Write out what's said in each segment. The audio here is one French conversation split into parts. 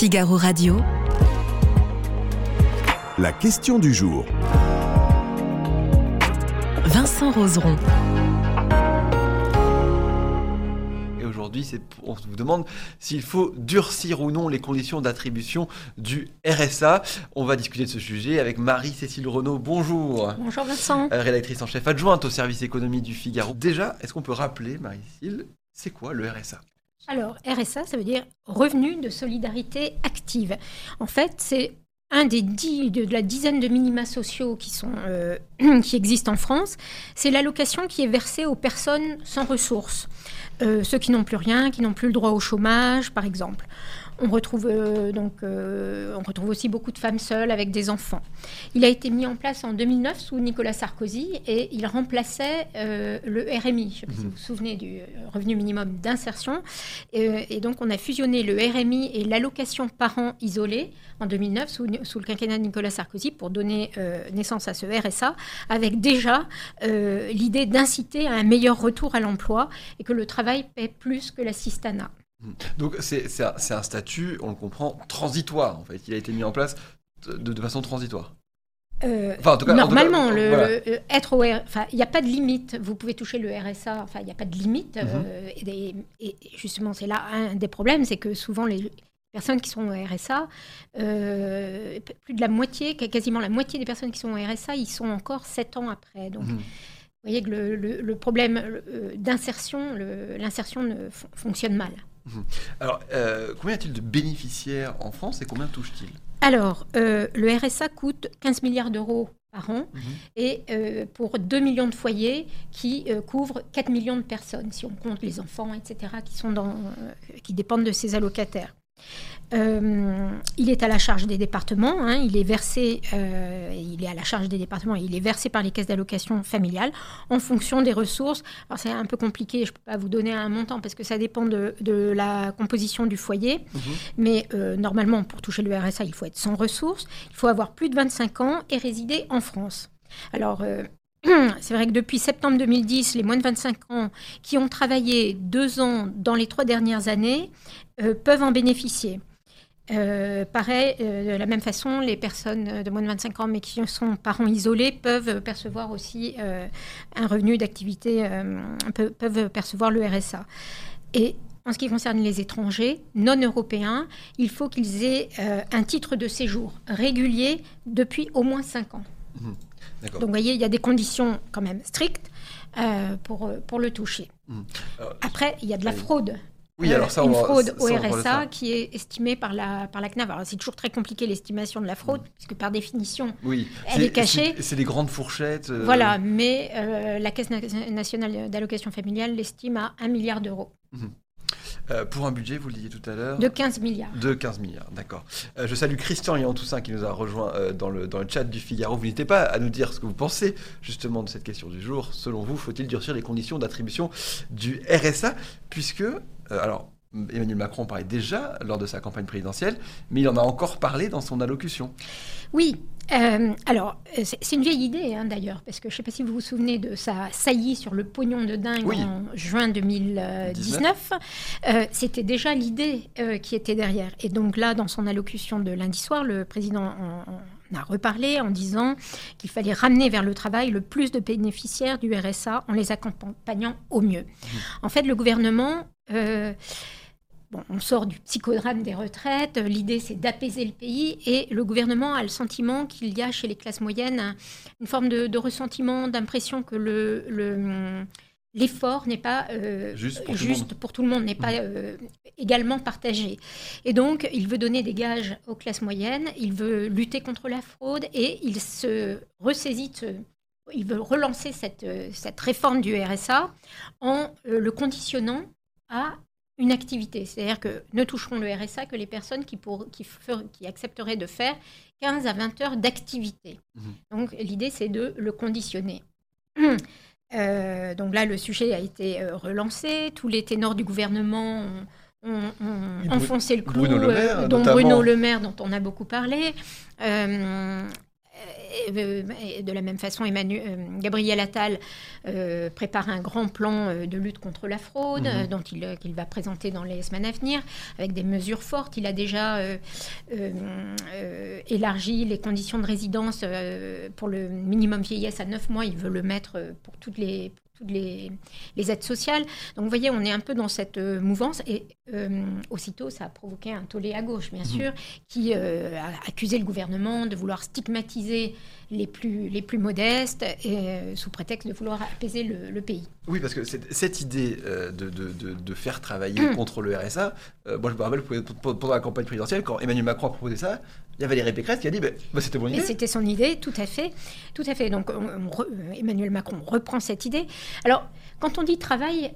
Figaro Radio. La question du jour. Vincent Roseron. Et aujourd'hui, on vous demande s'il faut durcir ou non les conditions d'attribution du RSA. On va discuter de ce sujet avec Marie-Cécile Renaud. Bonjour. Bonjour Vincent. Euh, Rédactrice en chef adjointe au service économie du Figaro. Déjà, est-ce qu'on peut rappeler, Marie-Cécile, c'est quoi le RSA Alors, RSA, ça veut dire revenu de solidarité active. En fait, c'est un des dix, de la dizaine de minima sociaux euh, qui existent en France. C'est l'allocation qui est versée aux personnes sans ressources. Euh, ceux qui n'ont plus rien, qui n'ont plus le droit au chômage, par exemple. On retrouve, euh, donc, euh, on retrouve aussi beaucoup de femmes seules avec des enfants. Il a été mis en place en 2009 sous Nicolas Sarkozy et il remplaçait euh, le RMI. Je ne sais pas si vous vous souvenez du revenu minimum d'insertion. Et donc, on a fusionné le RMI et l'allocation parent isolé en 2009 sous, sous le quinquennat de Nicolas Sarkozy pour donner naissance à ce RSA, avec déjà l'idée d'inciter à un meilleur retour à l'emploi et que le travail paie plus que l'assistanat. Donc, c'est un, statut, on le comprend, transitoire, en fait. Il a été mis en place de, de façon transitoire. Euh, Enfin, en tout cas- Normalement, le, voilà. enfin, il n'y a pas de limite. Vous pouvez toucher le RSA. Enfin, il n'y a pas de limite. Mhm. euh, et, des- et justement, c'est là un des problèmes, c'est que souvent les personnes qui sont au RSA, euh, plus de la moitié, quasiment la moitié des personnes qui sont au RSA, ils sont encore sept ans après. Donc, Mhm. Vous voyez que le, le- le problème euh, d'insertion, l'insertion ne fon- fonctionne mal. Alors, euh, combien y a-t-il de bénéficiaires en France et combien touche-t-il Alors, euh, le RSA coûte 15 milliards d'euros par an Mhm. et euh, pour 2 millions de foyers qui couvrent 4 millions de personnes, si on compte les enfants, etc., qui, sont dans, qui dépendent de ces allocataires. Euh, il est à la charge des départements, hein, il est versé, euh, il est à la charge des départements, il est versé par les caisses d'allocation familiale en fonction des ressources. Alors c'est un peu compliqué, je ne peux pas vous donner un montant parce que ça dépend de, de la composition du foyer, Mhm. mais euh, normalement pour toucher le RSA, il faut être sans ressources, il faut avoir plus de 25 ans et résider en France. Alors c'est vrai que depuis septembre 2010, les moins de 25 ans qui ont travaillé deux ans dans les trois dernières années euh, peuvent en bénéficier. Euh, pareil, euh, de la même façon, les personnes de moins de 25 ans mais qui sont parents isolés peuvent percevoir aussi euh, un revenu d'activité, peu- peuvent percevoir le RSA. Et en ce qui concerne les étrangers non européens, il faut qu'ils aient un titre de séjour régulier depuis au moins 5 ans. D'accord. Donc, vous voyez, il y a des conditions quand même strictes pour, pour le toucher. Alors, Après, il y a de la fraude. Oui, Euh, alors ça, on une va- fraude ça, au RSA qui est estimée par la, par la CNAV. Alors, c'est toujours très compliqué l'estimation de la fraude, puisque par définition, Oui. Elle C'est- est cachée. c'est- des grandes fourchettes. euh, voilà. Mais euh, la Caisse na- nationale d'allocation familiale l'estime à 1 milliard d'euros, euh, pour un budget, vous le disiez tout à l'heure. de 15 milliards. De 15 milliards, d'accord. Euh, je salue Christian Léon Toussaint qui nous a rejoint euh, dans, le, dans le chat du Figaro. Vous n'hésitez pas à nous dire ce que vous pensez justement de cette question du jour. Selon vous, faut-il durcir les conditions d'attribution du RSA Puisque, alors, Emmanuel Macron parlait déjà lors de sa campagne présidentielle, mais il en a encore parlé dans son allocution. Oui. euh, alors, c'est une vieille idée hein, d'ailleurs, parce que je ne sais pas si vous vous souvenez de sa saillie sur le pognon de dingue Oui. en juin 2019. Euh, C'était déjà l'idée euh, qui était derrière. Et donc là, dans son allocution de lundi soir, le président en, en a reparlé en disant qu'il fallait ramener vers le travail le plus de bénéficiaires du RSA en les accompagnant au mieux. En fait, le gouvernement... euh, Bon, on sort du psychodrame des retraites, euh, l'idée c'est d'apaiser le pays et le gouvernement a le sentiment qu'il y a chez les classes moyennes un- une forme de, de ressentiment, d'impression que le, le- l'effort n'est pas euh, Juste pour tout le juste monde. pour tout le monde, n'est pas euh, également partagé. Et donc, il veut donner des gages aux classes moyennes, il veut lutter contre la fraude et il se ressaisit ce- il veut relancer cette, euh, cette réforme du RSA en euh, le conditionnant à une activité. C'est-à-dire que ne toucheront le RSA que les personnes qui, pour, qui, fer- qui accepteraient de faire 15 à 20 heures d'activité. Mhm. Donc l'idée, c'est de le conditionner. Euh, donc là, le sujet a été euh, relancé. Tous les ténors du gouvernement ont, enfoncé le clou, Bruno euh, Maire, dont notamment. Bruno Le Maire, dont on a beaucoup parlé. Euh, de la même façon, Emmanuel, Gabriel Attal prépare un grand plan de lutte contre la fraude, mhm. dont il, qu'il va présenter dans les semaines à venir, avec des mesures fortes. Il a déjà élargi les conditions de résidence pour le minimum vieillesse à 9 mois. Il veut le mettre pour toutes les, les, aides sociales. Donc vous voyez, on est un peu dans cette euh, mouvance et euh, aussitôt ça a provoqué un tollé à gauche, bien mhm. sûr, qui euh, a accusé le gouvernement de vouloir stigmatiser les plus, les plus modestes et, sous prétexte de vouloir apaiser le, pays. Oui, parce que cette idée de, de, de, faire travailler contre le RSA, moi je me rappelle pendant la campagne présidentielle, quand Emmanuel Macron a proposé ça, il y a Valérie Pécresse qui a dit bah, bah c'était bonne idée. C'était son idée, tout à fait. Tout à fait. Donc Emmanuel Macron reprend cette idée. Alors, quand on dit travail,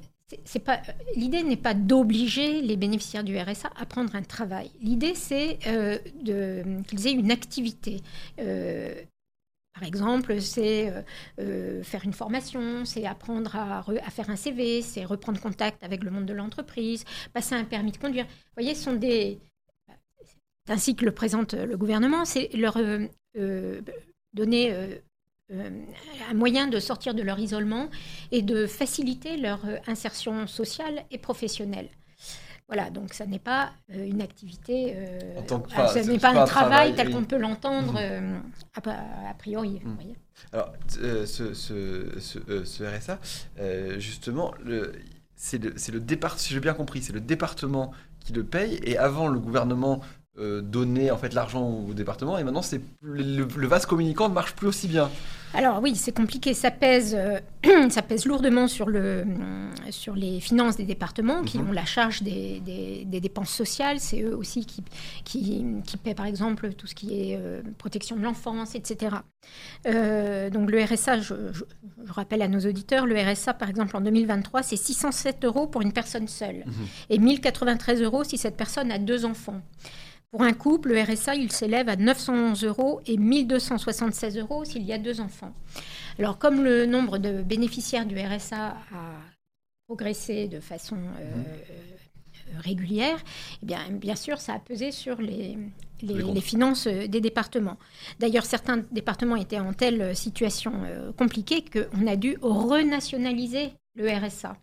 c'est pas l'idée n'est pas d'obliger les bénéficiaires du RSA à prendre un travail. L'idée c'est euh, qu'ils aient une activité. Euh, par exemple, c'est euh, euh, faire une formation, c'est apprendre à, à, faire un CV, c'est reprendre contact avec le monde de l'entreprise, passer un permis de conduire. Vous voyez, ce sont des ainsi que le présente le gouvernement, c'est leur donner euh, un moyen de sortir de leur isolement et de faciliter leur euh, insertion sociale et professionnelle. Voilà, donc ça n'est pas euh, une activité, ce n'est pas, un travail, tel qu'on peut l'entendre mmh. a, priori. Mmh. Alors, ce, ce, RSA, justement, c'est le, le départ, si j'ai bien compris, c'est le département qui le paye et avant le gouvernement euh, donner en fait l'argent au département et maintenant c'est le, vase communicant ne marche plus aussi bien. Alors oui, c'est compliqué, ça pèse, euh, ça pèse lourdement sur, le, sur les finances des départements qui mhm. ont la charge des, des, dépenses sociales. C'est eux aussi qui, qui, qui, paient par exemple tout ce qui est euh, protection de l'enfance, etc. donc le RSA, je, rappelle à nos auditeurs, le RSA par exemple en 2023 c'est 607 euros pour une personne seule mhm. et 1093 euros si cette personne a deux enfants. Pour un couple, le RSA, il s'élève à 911 euros et 1276 euros s'il y a deux enfants. Alors, comme le nombre de bénéficiaires du RSA a progressé de façon euh, mmh. régulière, eh bien, bien sûr, ça a pesé sur les, les, finances des départements. D'ailleurs, certains départements étaient en telle situation euh, compliquée qu'on a dû renationaliser le RSA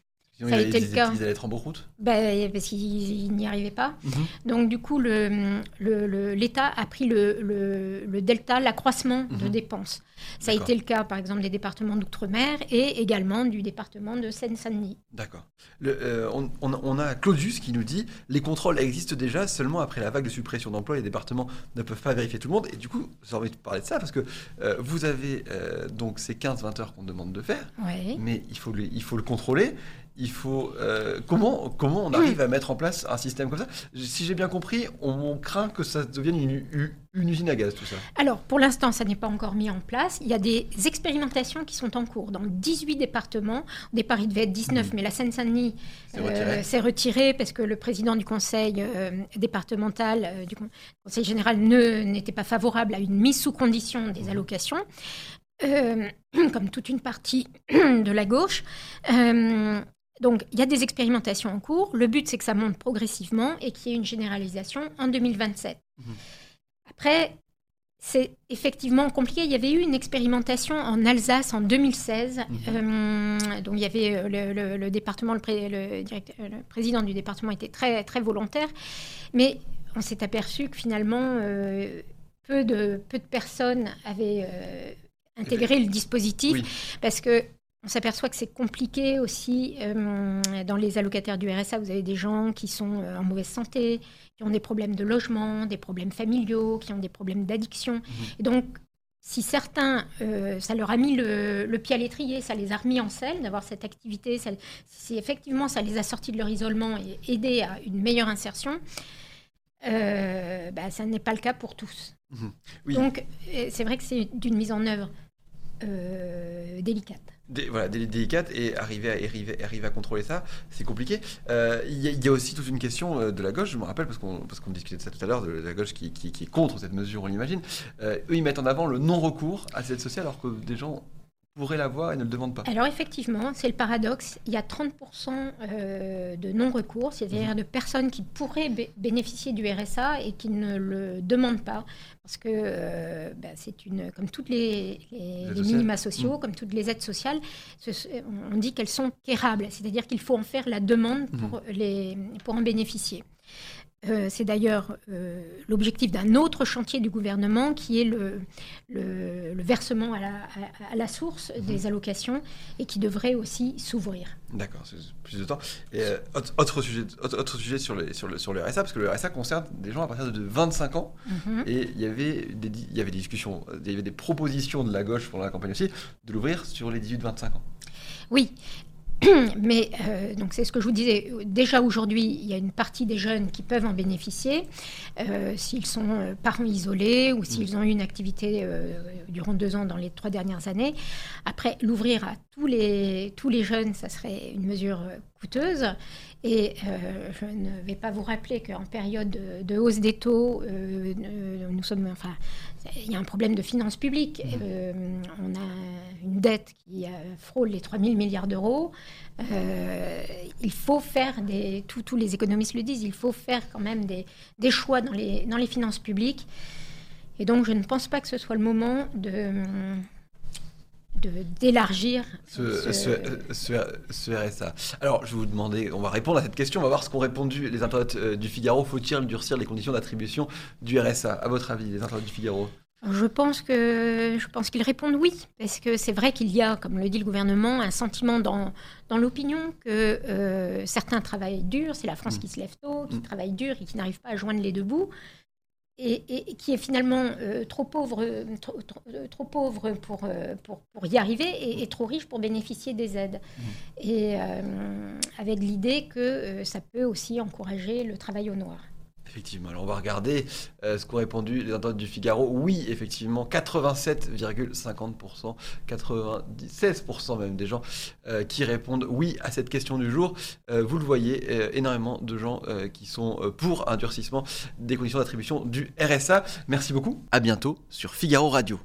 ça a été le cas. Ils allaient être en route ben, Parce qu'ils n'y arrivaient pas. Mhm. Donc, du coup, l'État le, le, a pris le, le delta, l'accroissement de mhm. dépenses. Ça a été le cas, par exemple, des départements d'outre-mer et également du département de Seine-Saint-Denis. D'accord. Euh, on, on, a Claudius qui nous dit les contrôles existent déjà, seulement après la vague de suppression d'emplois, les départements ne peuvent pas vérifier tout le monde. Et du coup, j'ai envie de parler de ça parce que euh, vous avez euh, donc ces 15-20 heures qu'on demande de faire, mais il faut, le, il faut le contrôler il faut euh, comment comment on arrive à mettre en place un système comme ça? Si j'ai bien compris, on, craint que ça devienne une, usine à gaz tout ça. Alors pour l'instant, ça n'est pas encore mis en place. Il y a des expérimentations qui sont en cours dans 18 départements. Au départ, il devait être 19, mmh. mais la Seine-Saint-Denis s'est euh, retiré parce que le président du conseil euh, départemental, du conseil général, n'était pas favorable à une mise sous condition des mmh. allocations. comme toute une partie de la gauche. Donc, il y a des expérimentations en cours. Le but, c'est que ça monte progressivement et qu'il y ait une généralisation en 2027. Mhm. Après, c'est effectivement compliqué. Il y avait eu une expérimentation en Alsace en 2016. Mhm. Euh, donc, il y avait euh, le, département, le, président du département était très, très volontaire. Mais on s'est aperçu que finalement, euh, peu, de, peu de personnes avaient intégré le dispositif parce que on s'aperçoit que c'est compliqué aussi euh, dans les allocataires du RSA. Vous avez des gens qui sont euh, en mauvaise santé, qui ont des problèmes de logement, des problèmes familiaux, qui ont des problèmes d'addiction. Mhm. Et donc, si certains, euh, ça leur a mis le, pied à l'étrier, ça les a remis en selle d'avoir cette activité, si effectivement ça les a sortis de leur isolement et aidé à une meilleure insertion, bah, ça n'est pas le cas pour tous. Mhm. Donc, c'est vrai que c'est d'une mise en œuvre délicate voilà, délicate et arriver à, arriver, à contrôler ça, c'est compliqué. Euh, il y, a aussi toute une question euh, de la gauche, je me rappelle, parce qu'on qu'on discutait de ça tout à l'heure, de la gauche qui, qui, est contre cette mesure, on l'imagine. Euh, eux, ils mettent en avant le non-recours à cette sociale, alors que des gens pourraient l'avoir et ne le demandent pas. Alors effectivement, c'est le paradoxe. Il y a 30% euh, de non-recours, c'est-à-dire Mhm. de personnes qui pourraient bé- bénéficier du RSA et qui ne le demandent pas. Parce que euh, ben, c'est une, comme toutes les, les- minima sociaux, Mhm. comme toutes les aides sociales, ce- on dit qu'elles sont quérables, c'est-à-dire qu'il faut en faire la demande pour, les, pour en bénéficier. Euh, c'est d'ailleurs euh, l'objectif d'un autre chantier du gouvernement qui est le, le- le versement à la, à- à la source des allocations et qui devrait aussi s'ouvrir. D'accord, c'est plus de temps. Et euh, autre, autre sujet, autre, autre sujet sur, les, sur, le, sur le RSA, parce que le RSA concerne des gens à partir de 25 ans. Mhm. Et il y avait des, il y avait des discussions, il y avait des propositions de la gauche pendant la campagne aussi, de l'ouvrir sur les 18-25 ans. Oui. Mais euh, donc c'est ce que je vous disais. Déjà aujourd'hui, il y a une partie des jeunes qui peuvent en bénéficier euh, s'ils sont euh, parents isolés ou s'ils ont eu une activité euh, durant deux ans dans les trois dernières années. Après, l'ouvrir à tous les, tous les jeunes, ça serait une mesure coûteuse. Et euh, je ne vais pas vous rappeler qu'en période de, de hausse des taux, euh, euh, nous sommes, enfin, il y a un problème de finances publiques. Euh, on a une dette qui frôle les 3 000 milliards d'euros. Il faut faire des, tous- les économistes le disent, il faut faire quand même des, des choix dans les, dans les finances publiques. Et donc, je ne pense pas que ce soit le moment de- d'élargir Ce, ce- ce- ce- ce RSA. Alors, je vais vous demander, on va répondre à cette question, on va voir ce qu'ont répondu les internautes euh, du Figaro. Faut-il durcir les conditions d'attribution du RSA À votre avis, les internautes du Figaro? Je pense que je pense qu'ils répondent oui, parce que c'est vrai qu'il y a, comme le dit le gouvernement, un sentiment dans, dans l'opinion que euh, certains travaillent dur, c'est la France Mm. qui se lève tôt, qui Mm. travaille dur et qui n'arrive pas à joindre les deux bouts, et, et- et qui est finalement euh, trop pauvre, euh, trop, trop- euh, trop pauvre pour, pour, pour y arriver et, et trop riche pour bénéficier des aides. Et euh, avec l'idée que ça peut aussi encourager le travail au noir. Effectivement, alors on va regarder euh, ce qu'ont répondu les internautes du Figaro. Oui, effectivement, 87,50%, 96% même des gens euh, qui répondent oui à cette question du jour. Euh, vous le voyez, énormément de gens qui sont pour un durcissement des conditions d'attribution du RSA. Merci beaucoup, à bientôt sur Figaro Radio.